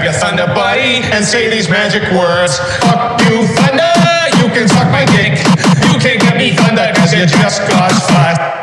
grab your thunder buddy and say these magic words. Fuck you, thunder, you can suck my dick. You can't get me thunder, cause you just got fucked.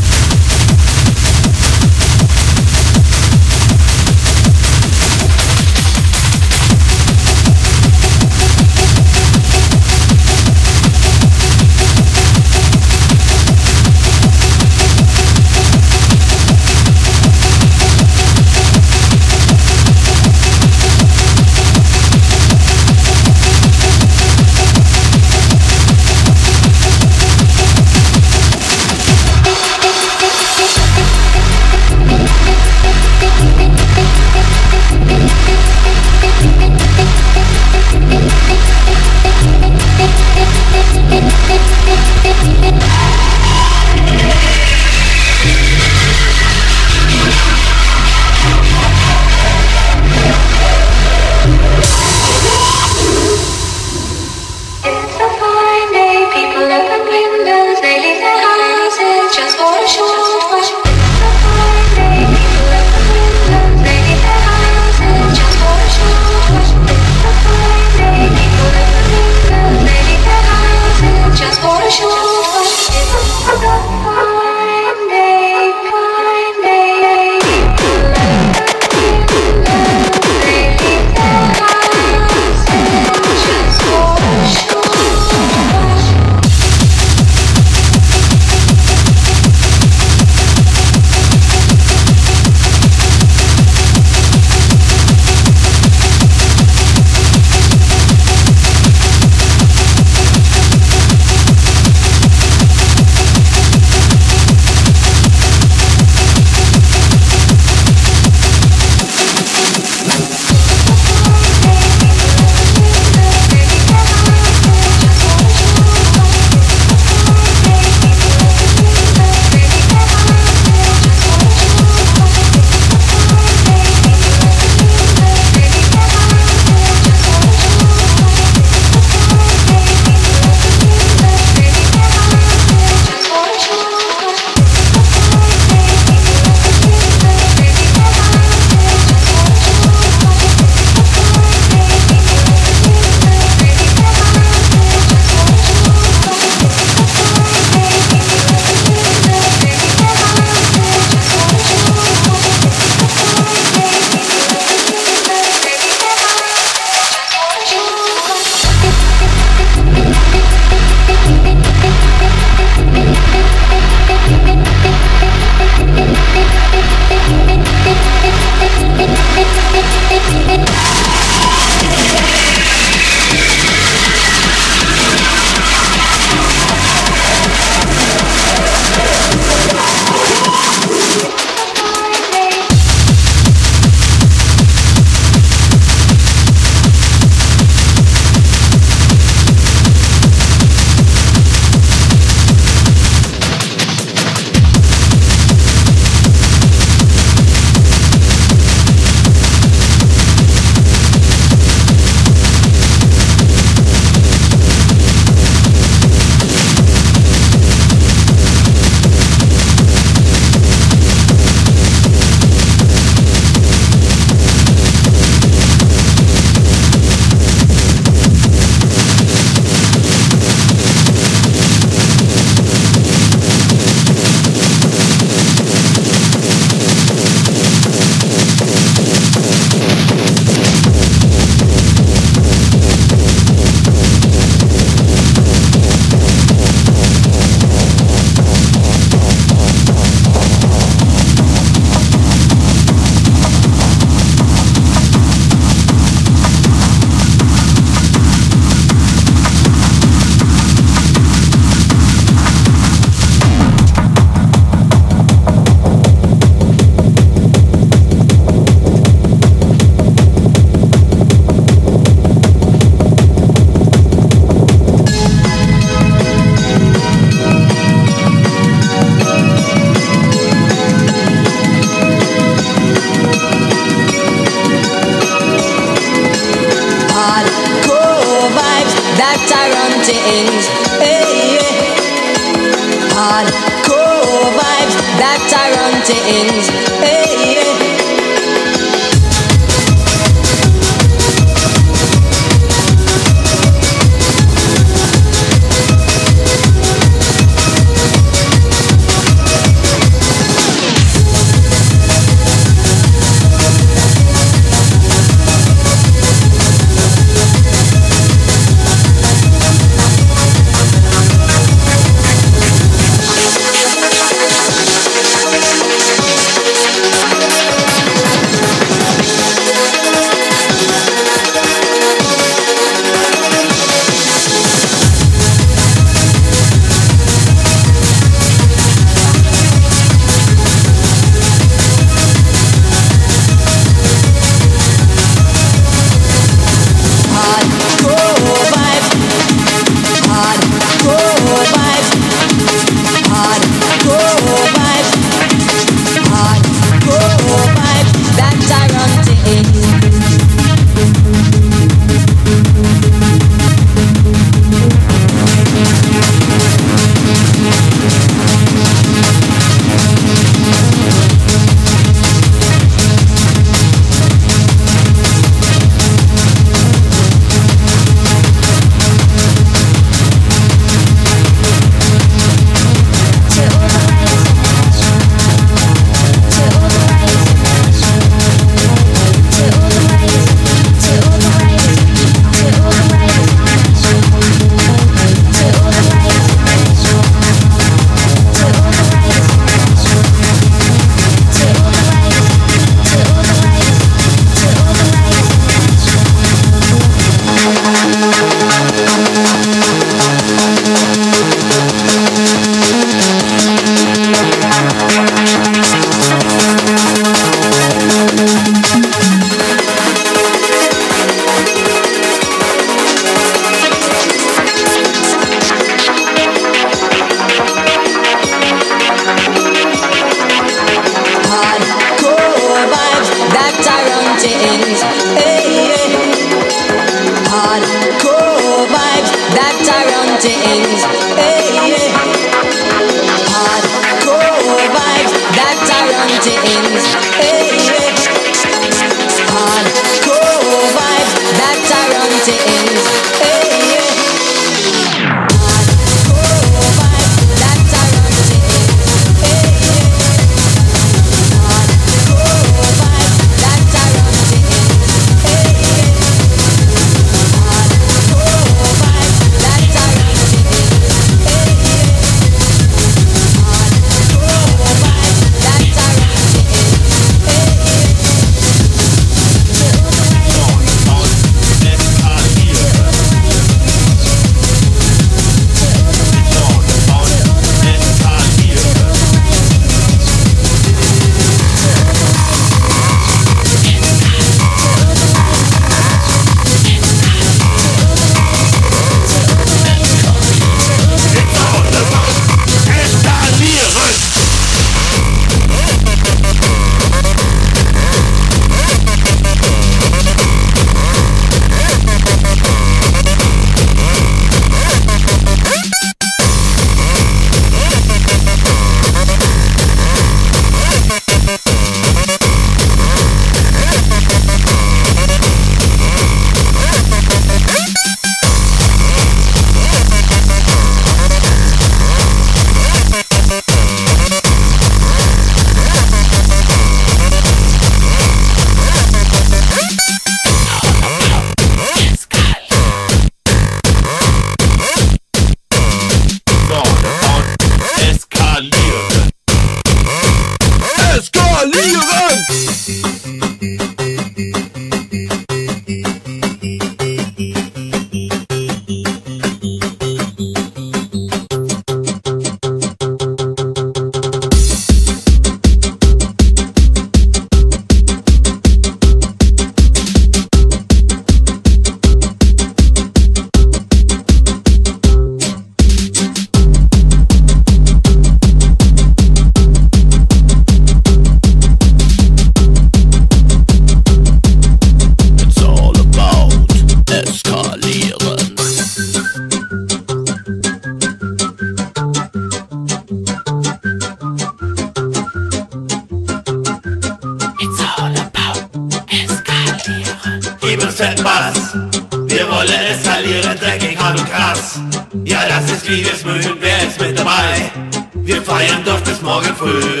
Ja, das ist Liebesmühen, wer ist mit dabei? Wir feiern doch bis morgen früh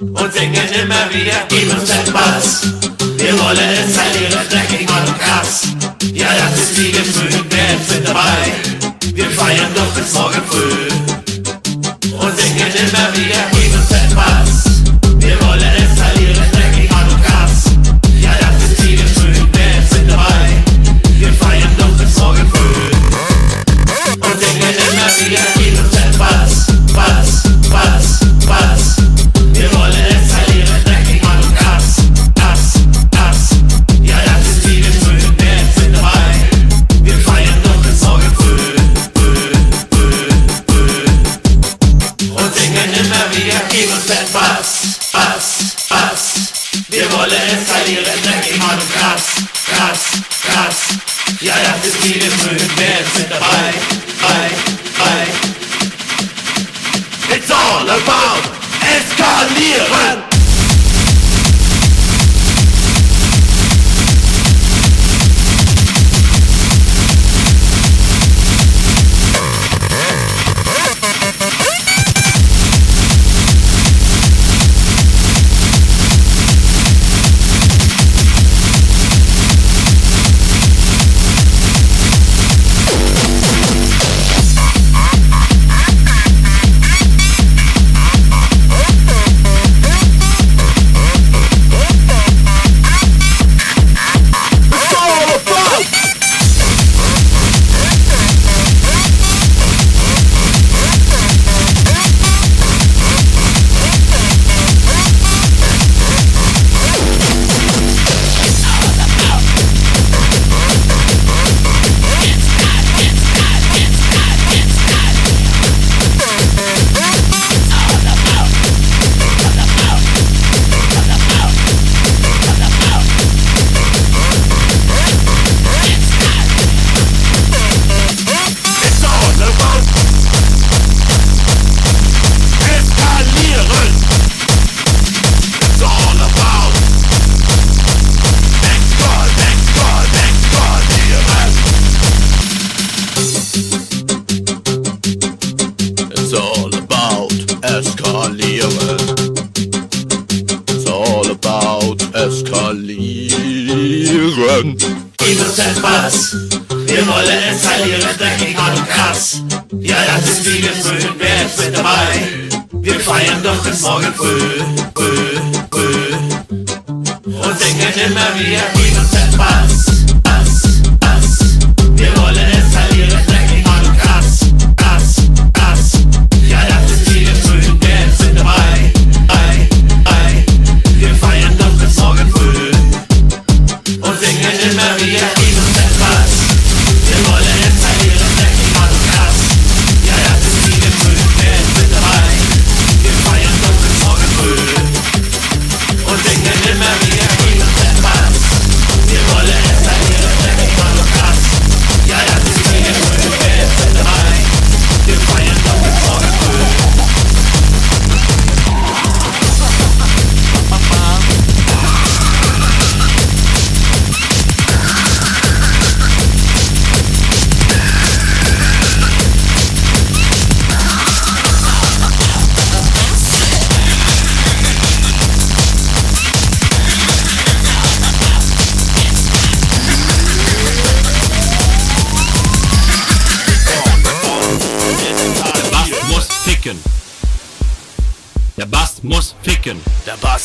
und singen immer wieder, gib uns den Bass. Wir wollen es verlieren, dreckig, mal und krass. Ja, das ist Liebesmühen, wer ist mit dabei? Wir feiern doch bis morgen früh und singen immer wieder,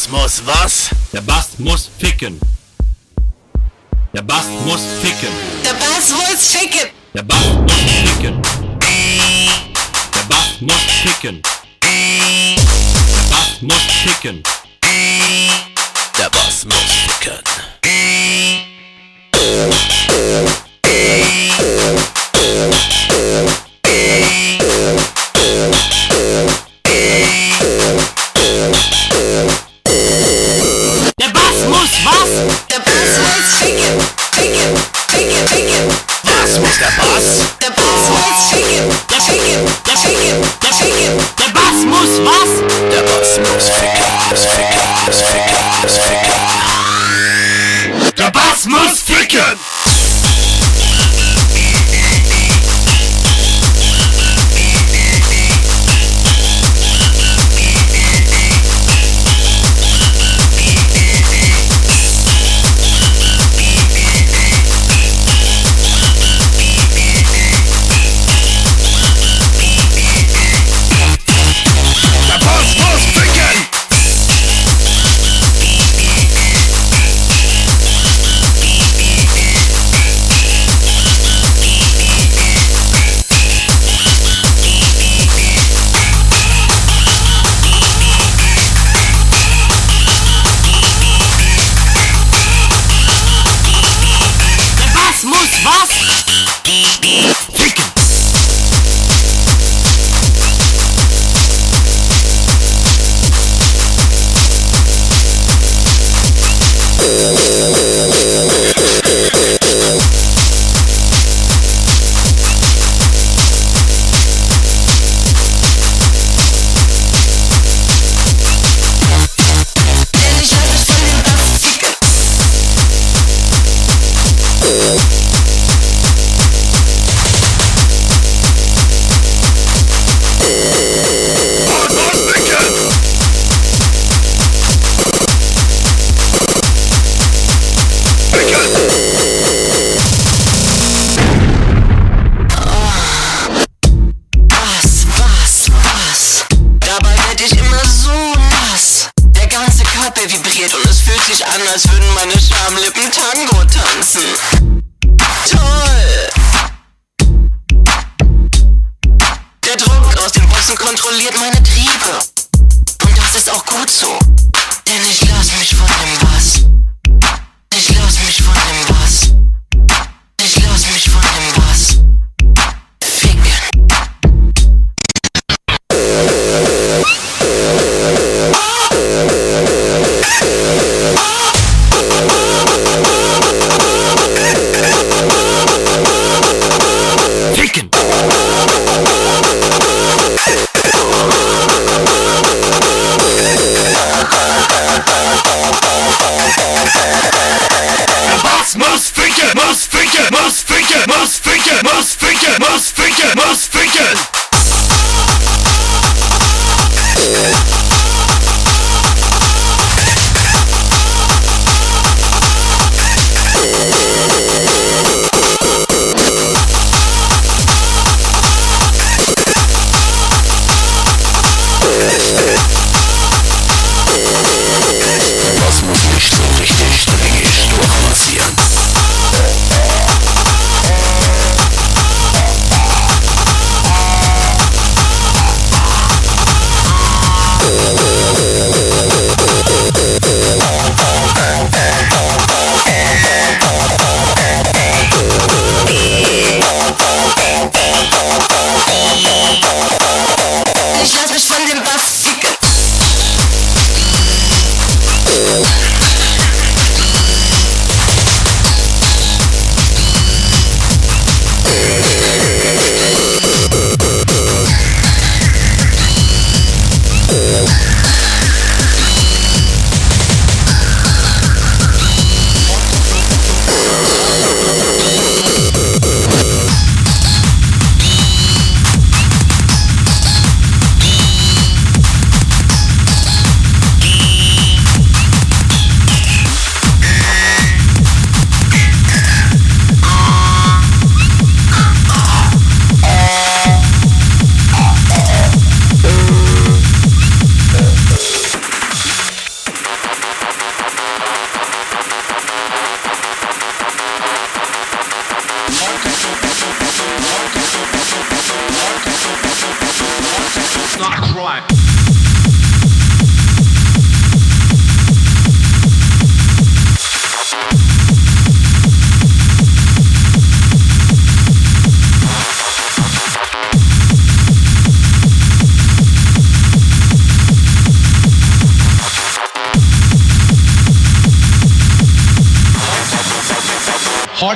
Bass muss was? Der Bass muss ficken. Der Bass muss ficken. Der Bass muss ficken. Der Bass muss ficken. Der Bass muss ficken. Der Bass muss ficken. Der Bass muss ficken.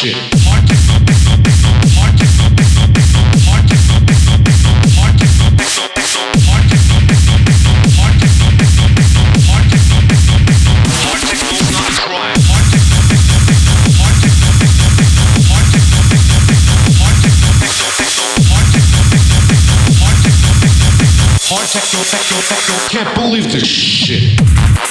Techno. Can't believe this shit.